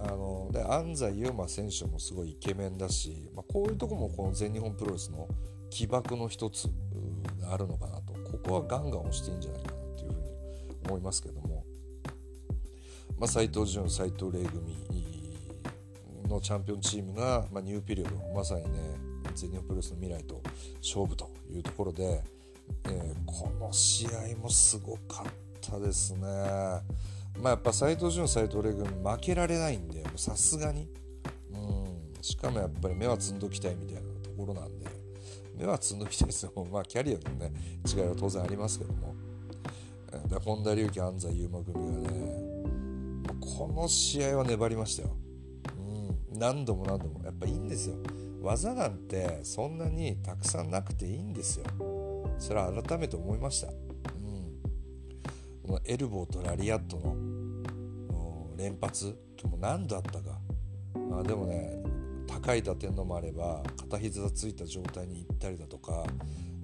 ん。あので安西優真選手もすごいイケメンだし、まあ、こういうとこもこの全日本プロレスの起爆の一つがあるのかなと。ここはガンガン押していいんじゃないかなっていうふうに思いますけども、まあ、藤潤斉藤麗組のチャンピオンチームが、まあ、ニューピリオドまさにね全日本プロレスの未来と勝負というところで、えー、この試合もすごかったですね。まあ、やっぱ斉藤潤斉藤麗組負けられないんでさすがに。うん。しかもやっぱり目はつんどきたいみたいなところなんで目はつんどきたいですよ。まあキャリアのね違いは当然ありますけども。で本田隆起安西優真組がねこの試合は粘りましたよ、何度も何度も。やっぱいいんですよ。技なんてそんなにたくさんなくていいんですよ。それは改めて思いました、うん、このエルボーとラリアットの連発今日も何度あったか。あでもね高い打点のもあれば片膝ついた状態に行ったりだとか、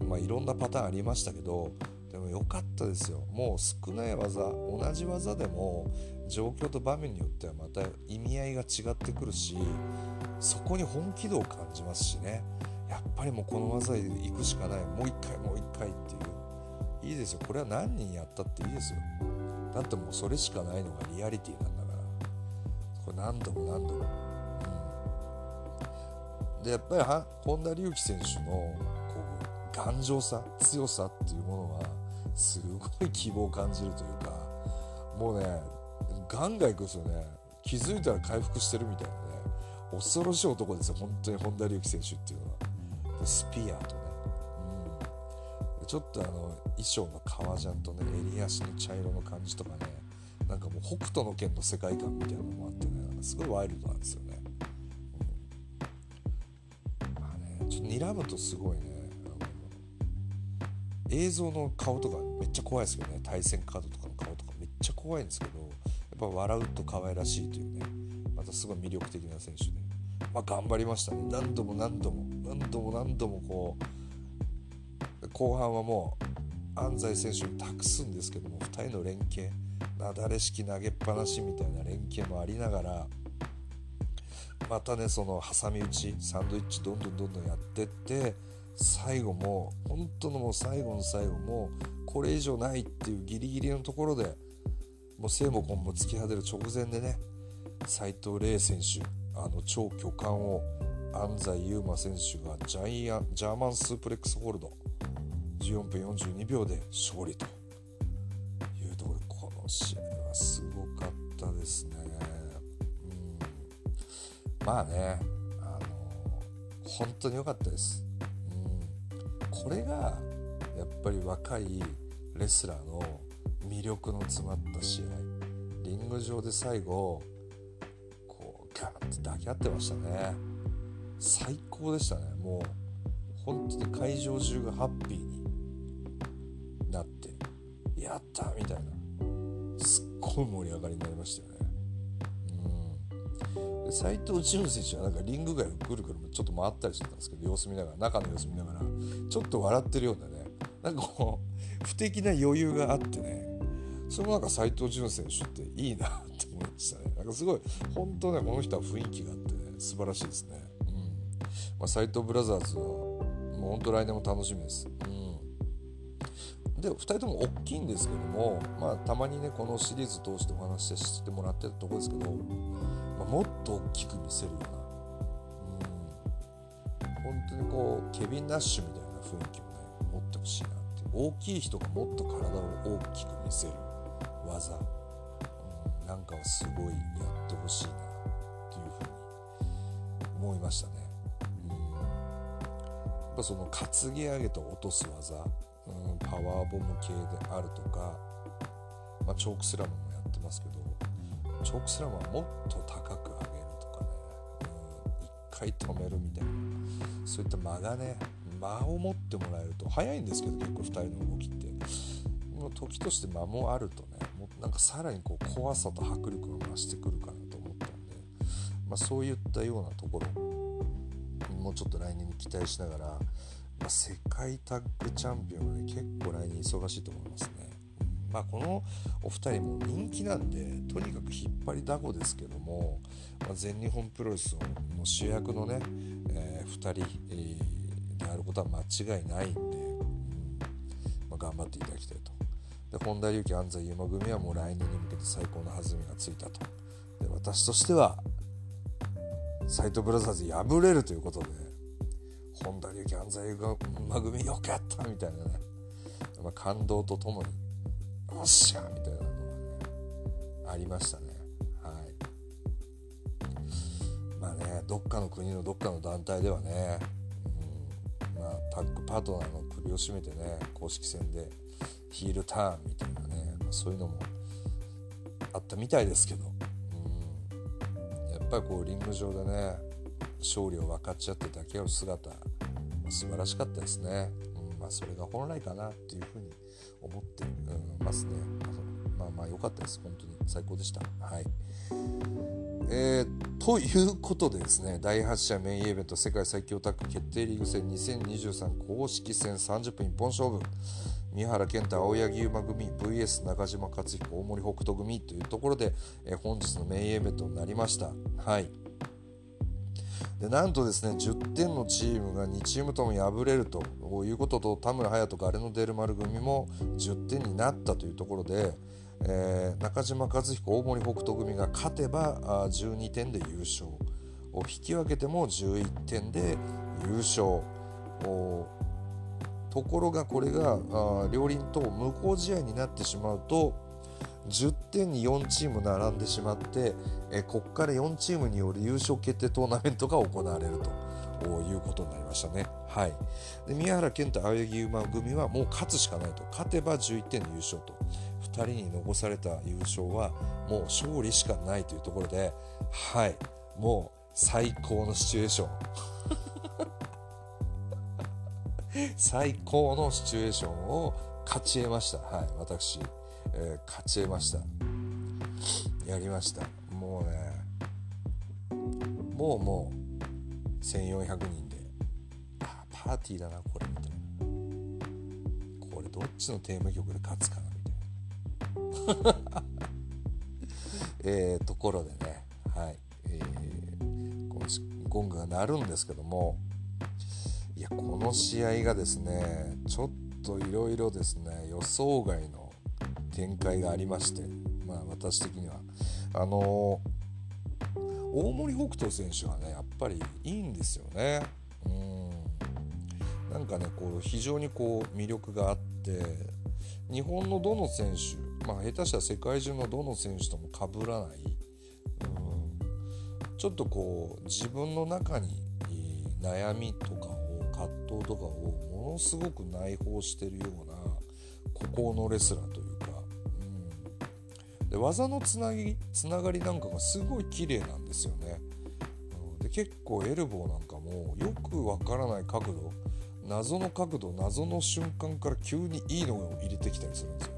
まあ、いろんなパターンありましたけどでも良かったですよ。もう少ない技同じ技でも状況と場面によってはまた意味合いが違ってくるしそこに本気度を感じますしね。やっぱりもうこの技で行くしかない。もう一回もう一回っていう。いいですよ。これは何人やったっていいですよ。だってもうそれしかないのがリアリティなんだから。これ何度も何度も、うん、でやっぱり本田隆起選手のこう頑丈さ強さっていうものはすごい希望を感じるというかもうねガンガンいくんですよね。気づいたら回復してるみたいなね。恐ろしい男ですよ。本当に本田隆起選手っていうのは。スピアーとね、うん、ちょっとあの衣装の革ジャンとね襟足の茶色の感じとかね。なんかもう北斗の拳の世界観みたいなのもあってね。なんかすごいワイルドなんですよね、うん、まあねちょっと睨むとすごいね。映像の顔とかめっちゃ怖いですけどね。対戦カードとかの顔とかめっちゃ怖いんですけど。ぱ笑うと可愛らしいというねまたすごい魅力的な選手で、まあ、頑張りましたね。何度も何度も何度も何度もこう後半はもう安西選手に託すんですけども2人の連携なだれ式投げっぱなしみたいな連携もありながらまたねその挟み撃ちサンドイッチどんどんどんどんやってって最後も本当のもう最後の最後もこれ以上ないっていうギリギリのところでもう生も根も突き果てる直前でね斉藤麗選手あの超巨漢を安西優真選手がジャイアンジャーマンスープレックスホールド14分42秒で勝利というところでこの試合はすごかったですね。うん、まあねあの本当に良かったです。うんこれがやっぱり若いレスラーの魅力の詰まった試合。リング上で最後こうガーンって抱き合ってましたね。最高でしたね。もう本当に会場中がハッピーになってやったみたいな。すっごい盛り上がりになりましたよね。うん。斉藤潤選手はなんかリング外をぐるぐるちょっと回ったりしてたんですけど様子見ながら中の様子見ながらちょっと笑ってるようなねなんかこう不敵な余裕があってねそのなんか斉藤潤選手っていいなって思いましたね。なんかすごい本当ねこの人は雰囲気があってね素晴らしいですね、うん。まあ、斉藤ブラザーズはもう本当来年も楽しみです、うん、で2人とも大きいんですけども、まあ、たまにねこのシリーズ通してお話ししてもらってたところですけど、まあ、もっと大きく見せるような、うん、本当にこうケビン・ナッシュみたいな雰囲気をね持ってほしいなって大きい人がもっと体を大きく見せる。技、うん、なんかをすごいやってほしいなっていうふうに思いましたね。うん、やっぱその担ぎ上げと落とす技、うん、パワーボム系であるとか、まあ、チョークスラムもやってますけど。チョークスラムはもっと高く上げるとかね、うん、一回止めるみたいな。そういった間がね間を持ってもらえると早いんですけど結構2人の動きって。時として間もあるとね。なんかさらにこう怖さと迫力が増してくるかなと思ったんで、まあ、そういったようなところもうちょっと来年に期待しながら、まあ、世界タッグチャンピオンはね結構来年忙しいと思いますね。まあ、このお二人も人気なんでとにかく引っ張りだこですけども、まあ、全日本プロレスの主役のね、えー、2人、であることは間違いないんで、うんまあ、頑張っていただきたいとで本田隆起安西馬組はもう来年に向けて最高の弾みがついたと。で私としては斎藤ブラザーズ敗れるということで本田隆起安西馬組よかったみたいなね、まあ、感動とともにおっしゃみたいなのがねありましたね。はい。まあねどっかの国のどっかの団体ではね、うんまあ、タッグパートナーの首を絞めてね公式戦でヒールターンみたいなね、ま、そういうのもあったみたいですけど、うん、やっぱりこうリング上でね勝利を分かっちゃって抱き合う姿、まあ、素晴らしかったですね、うん。まあ、それが本来かなっていうふうに思って、うん、ますね。まあまあ良かったです。本当に。最高でした。はい。えー、ということでですね第8試合メインイベント世界最強タッグ決定リーグ戦2023公式戦30分一本勝負。三原健太青柳馬組 VS 中島克彦大森北斗組というところで、え本日のメインイベントになりました。はい。でなんとですね10点のチームが2チームとも敗れるということと田村隼人ガレノデルマル組も10点になったというところで、えー、中島和彦大森北斗組が勝てばあ12点で優勝。を引き分けても11点で優勝。ところがこれが両輪と無効試合になってしまうと10点に4チーム並んでしまって、えここから4チームによる優勝決定トーナメントが行われるということになりましたね。はい、で宮原健太青柳馬組はもう勝つしかないと。勝てば11点で優勝と。2人に残された優勝はもう勝利しかないというところではい。もう最高のシチュエーション。最高のシチュエーションを勝ち得ました。はい私、えー、勝ち得ました。やりました。もうねもうもう1400人であパーティーだなこれみたいな。これどっちのテーマ曲で勝つかなみたいな。えー、ところでねはい、えー、このゴングが鳴るんですけどもやこの試合がですねちょっといろいろですね予想外の展開がありましてまあ私的には。あの大森北斗選手はねやっぱりいいんですよね。うん。なんかねこう非常にこう魅力があって日本のどの選手まあ下手したら世界中のどの選手とも被らない。うん。ちょっとこう自分の中に悩みとか葛藤とかをものすごく内包してるような孤高のレスラーというか、うん、で技のつなぎつながりなんかがすごい綺麗なんですよね。で結構エルボーなんかもよくわからない角度謎の角度謎の瞬間から急にいいのを入れてきたりするんですよ。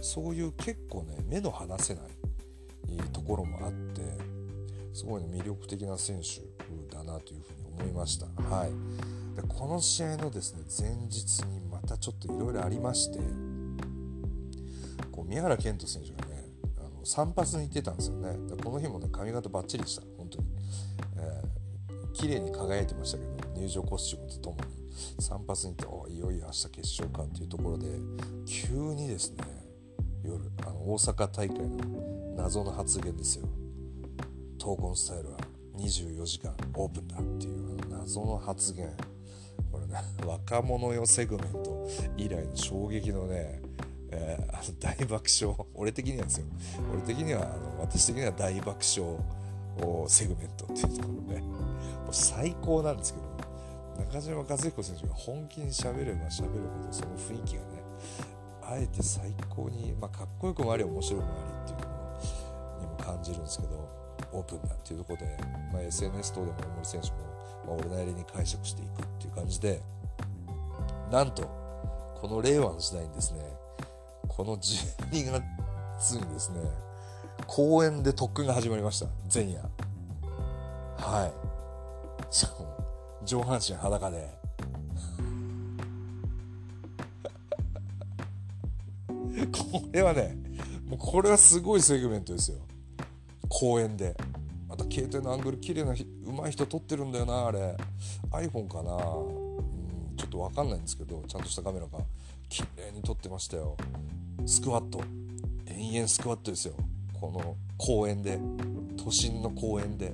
そういう結構ね目の離せないところもあってすごい、ね、魅力的な選手だなというふうに思いました。はい、でこの試合のですね前日にまたちょっといろいろありましてこう宮原健人選手がねあの散髪に行ってたんですよね。この日もね髪型バッチリでした。本当に、えー、綺麗に輝いてましたけど入場コスチュームとともに。散髪に行っておいよいよ明日決勝かっていうところで急にですね夜あの大阪大会の謎の発言ですよ。闘魂スタイルは24時間オープンだっていうあの謎の発言。若者よセグメント以来の衝撃のね、えー、あ の大爆笑。俺的にはですよ。俺的にはあの私的には大爆笑セグメントっていうところねもう最高なんですけど中島和彦選手が本気にしゃべればしゃべるほどその雰囲気がねあえて最高に、まあ、かっこよくもあり面白くもありっていうところにも感じるんですけどオープンだっていうところで、まあ、SNS 等でも大森選手も、まあ、俺なりに解釈していくっていう感じでなんとこの令和の時代にですねこの12月にですね公演で特訓が始まりました前夜。はい。しかも上半身裸で。これはねもうこれはすごいセグメントですよ。公園で。また携帯のアングル綺麗な上手い人撮ってるんだよなあれ。iPhone かな。うんちょっと分かんないんですけどちゃんとしたカメラが綺麗に撮ってましたよ。スクワット。延々スクワットですよ。この公園で。都心の公園で。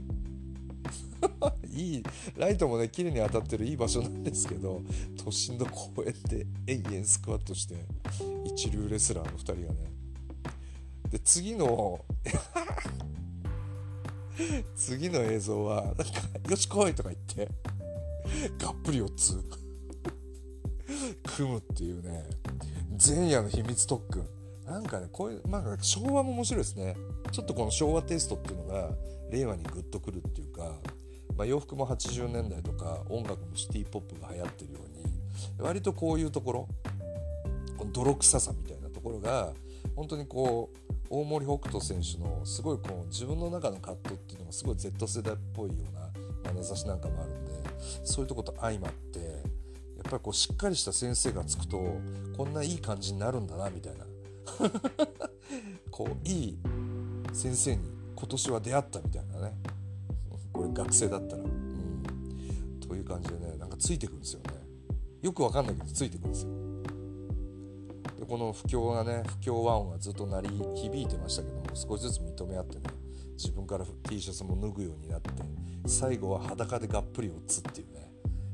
いいライトもね綺麗に当たってる。いい場所なんですけど都心の公園で延々スクワットして一流レスラーの2人がね。で次の 次の映像はなんか「よし来い!」とか言ってがっぷり4つ組むっていうね前夜の秘密特訓なんかねこういうまあ昭和も面白いですねちょっとこの昭和テイストっていうのが令和にグッとくるっていうかまあ、洋服も80年代とか音楽もシティ・ポップが流行ってるように割とこういうところこの泥臭さみたいなところが本当にこう大森北斗選手のすごいこう自分の中の葛藤っていうのがすごい Z 世代っぽいような眼差しなんかもあるんでそういうとこと相まってやっぱりこうしっかりした先生がつくとこんないい感じになるんだなみたいな。こういい先生に今年は出会ったみたいなね。これ学生だったら。うん。という感じでねなんかついてくるんですよね。よくわかんないけどついてくるんですよ。この不況がね不況和音がずっと鳴り響いてましたけども少しずつ認め合ってね自分から T シャツも脱ぐようになって最後は裸でがっぷりをつっていうね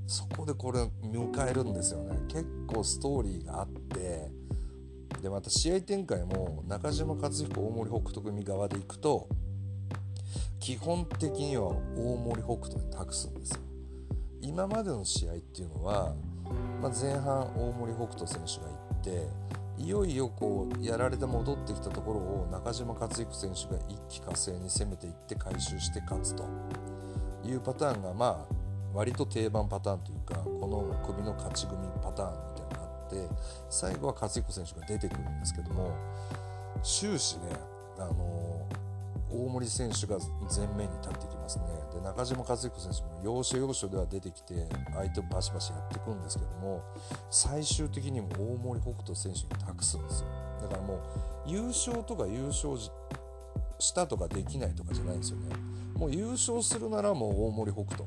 そこでこれ迎えるんですよね。結構ストーリーがあってでまた試合展開も中島和彦大森北斗組側でいくと基本的には大森北斗に託すんですよ。今までの試合っていうのは、まあ、前半大森北斗選手が行っていよいよこうやられて戻ってきたところを中島克彦選手が一気呵成に攻めていって回収して勝つと。いうパターンがまあ割と定番パターンというかこの首の勝ち組パターンみたいなのがあって最後は克彦選手が出てくるんですけども終始ねあのー大森選手が前面に立ってきますね。で中島和彦選手も要所要所では出てきて相手をバシバシやっていくんですけども最終的にも大森北斗選手に託すんですよ。だからもう優勝とか優勝したとかできないとかじゃないんですよね。もう優勝するならもう大森北斗。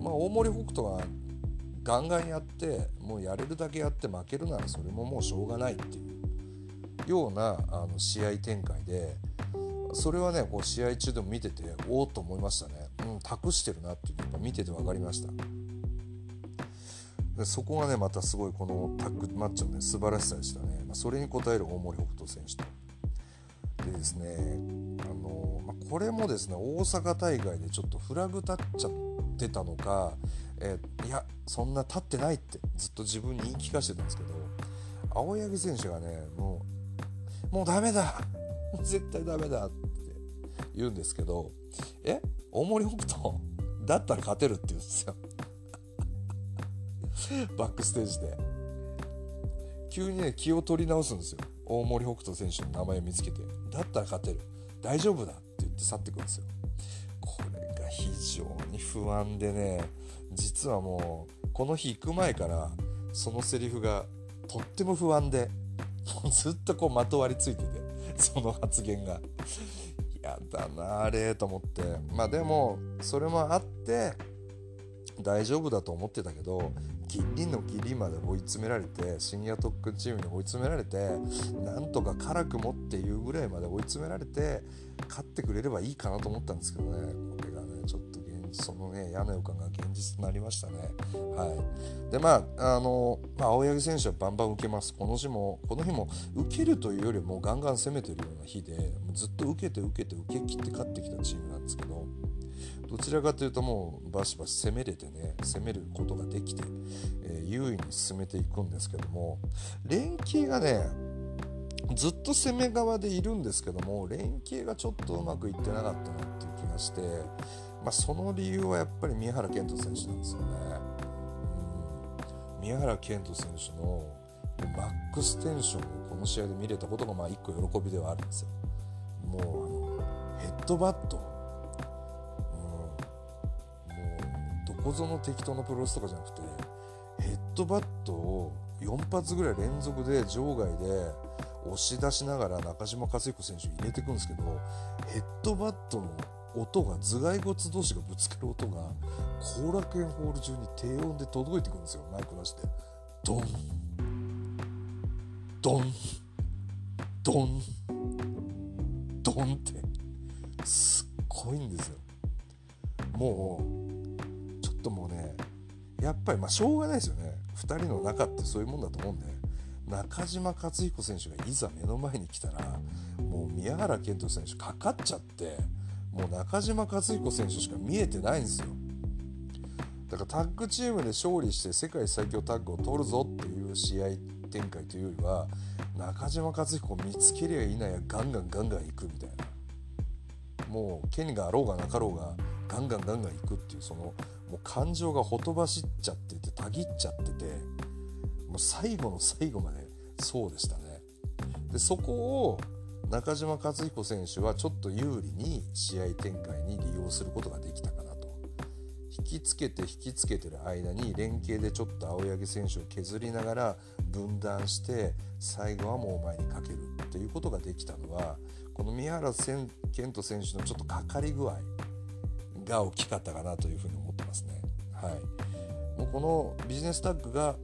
まあ大森北斗がガンガンやってもうやれるだけやって負けるならそれももうしょうがないっていうようなあの試合展開でそれはねこう試合中でも見てておおと思いましたね、うん、託してるなっていうのが見てて分かりました。でそこがねまたすごいこのタッグマッチのね素晴らしさでしたね、まあ、それに応える大森北斗選手と。でですねあの、まあ、これもですね大阪大会でちょっとフラグ立っちゃってたのか、え、いやそんな立ってないってずっと自分に言い聞かせてたんですけど青柳選手がねもうもうダメだ絶対ダメだって言うんですけどえ大森北斗だったら勝てるって言うんですよ。バックステージで。急にね気を取り直すんですよ。大森北斗選手の名前を見つけて。だったら勝てる。大丈夫だって言って去ってくるんですよ。これが非常に不安でね実はもうこの日行く前からそのセリフがとっても不安でずっとこうまとわりついてて。その発言が。やだなあれと思って。まあでもそれもあって大丈夫だと思ってたけどギリのギリまで追い詰められてシニア特訓チームに追い詰められてなんとか辛くもっていうぐらいまで追い詰められて勝ってくれればいいかなと思ったんですけどね。これがそのね嫌な予感が現実となりましたね。はい。でまああの、まあ、青柳選手はバンバン受けます。この日もこの日も受けるというよりもガンガン攻めてるような日でずっと受けて受けて受け切って勝ってきたチームなんですけどどちらかというともうバシバシ攻めれてね攻めることができて、えー、優位に進めていくんですけども連携がねずっと攻め側でいるんですけども連携がちょっとうまくいってなかったなっていう気がして、まあ、その理由はやっぱり宮原健人選手なんですよね。うん、宮原健人選手のマックステンションをこの試合で見れたことがまあ一個喜びではあるんですよ。もうあのヘッドバットうん、もうどこぞの適当なプロレスとかじゃなくてヘッドバットを4発ぐらい連続で場外で押し出しながら中島克彦選手入れていくんですけどヘッドバットの音が頭蓋骨同士がぶつかる音が後楽園ホール中に低音で届いてくるんですよ。マイク出してドン。ドン。ドン。ドンって。すっごいんですよ。もうちょっともうねやっぱりまあしょうがないですよね。2人の仲ってそういうもんだと思うんで。中島克彦選手がいざ目の前に来たらもう宮原健人選手かかっちゃってもう中島克彦選手しか見えてないんですよ。だからタッグチームで勝利して世界最強タッグを取るぞっていう試合展開というよりは中島克彦を見つけりゃいないやガンガンガンガン行くみたいな。もう剣があろうがなかろうがガンガンガンガン行くっていうそのもう感情がほとばしっちゃっててたぎっちゃっててもう最後の最後までそうでしたね。でそこを中島克彦選手はちょっと有利に試合展開に利用することができたかなと引きつけて引きつけてる間に連携でちょっと青柳選手を削りながら分断して最後はもう前にかけるっていうことができたのはこの宮原健人選手のちょっとかかり具合が大きかったかなというふうに思ってますね。はい、もうこのビジネスタッグが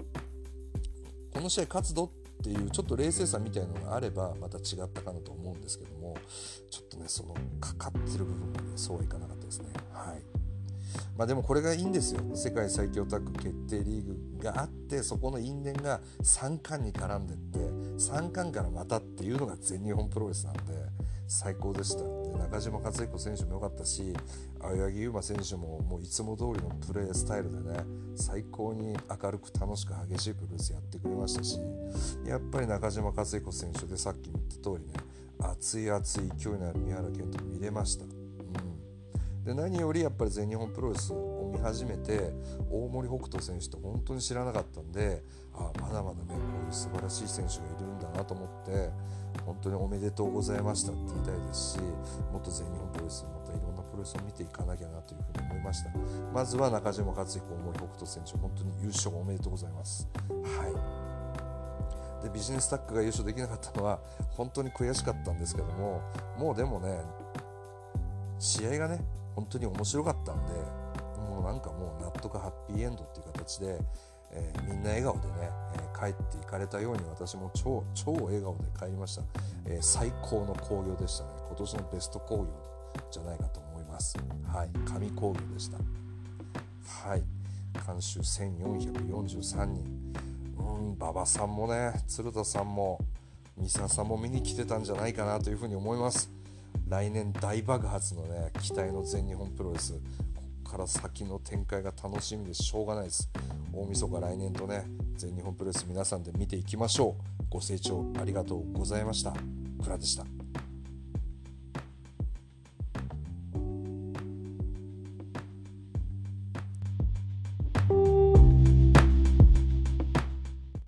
この試合勝つぞっていうちょっと冷静さみたいのがあればまた違ったかなと思うんですけどもちょっとねそのかかってる部分がねそうはいかなかったですね。はい。まあ、でもこれがいいんですよ。世界最強タッグ決定リーグがあってそこの因縁が3冠に絡んでって3冠からまたっていうのが全日本プロレスなんで最高でした中島克彦選手も良かったし青柳優馬選手ももういつも通りのプレースタイルでね最高に明るく楽しく激しいプロレスやってくれましたしやっぱり中島克彦選手でさっきも言った通りね熱い熱い勢いのある三原健人見れました、うん、で何よりやっぱり全日本プロレス見始めて大森北斗選手って本当に知らなかったんであまだまだねこういう素晴らしい選手がいるんだなと思って本当におめでとうございましたって言いたいですしもっと全日本プロレスまたいろんなプロレスを見ていかなきゃなというふうに思いました。まずは中島克彦大森北斗選手本当に優勝おめでとうございます。はい。でビジネスタッグが優勝できなかったのは本当に悔しかったんですけどももうでもね試合がね本当に面白かったんでもなんかもう納得ハッピーエンドっていう形でえー、みんな笑顔でね、えー、帰っていかれたように私も超超笑顔で帰りました、えー、最高の興行でしたね。今年のベスト興行じゃないかと思います。はい。神興行でした。はい。監修1443人。うん馬場さんもね鶴田さんも三沢さんも見に来てたんじゃないかなというふうに思います。来年大爆発のね期待の全日本プロレス。から先の展開が楽しみでしょうがないです。大晦日来年とね全日本プロレス皆さんで見ていきましょう。ご清聴ありがとうございました。倉でした。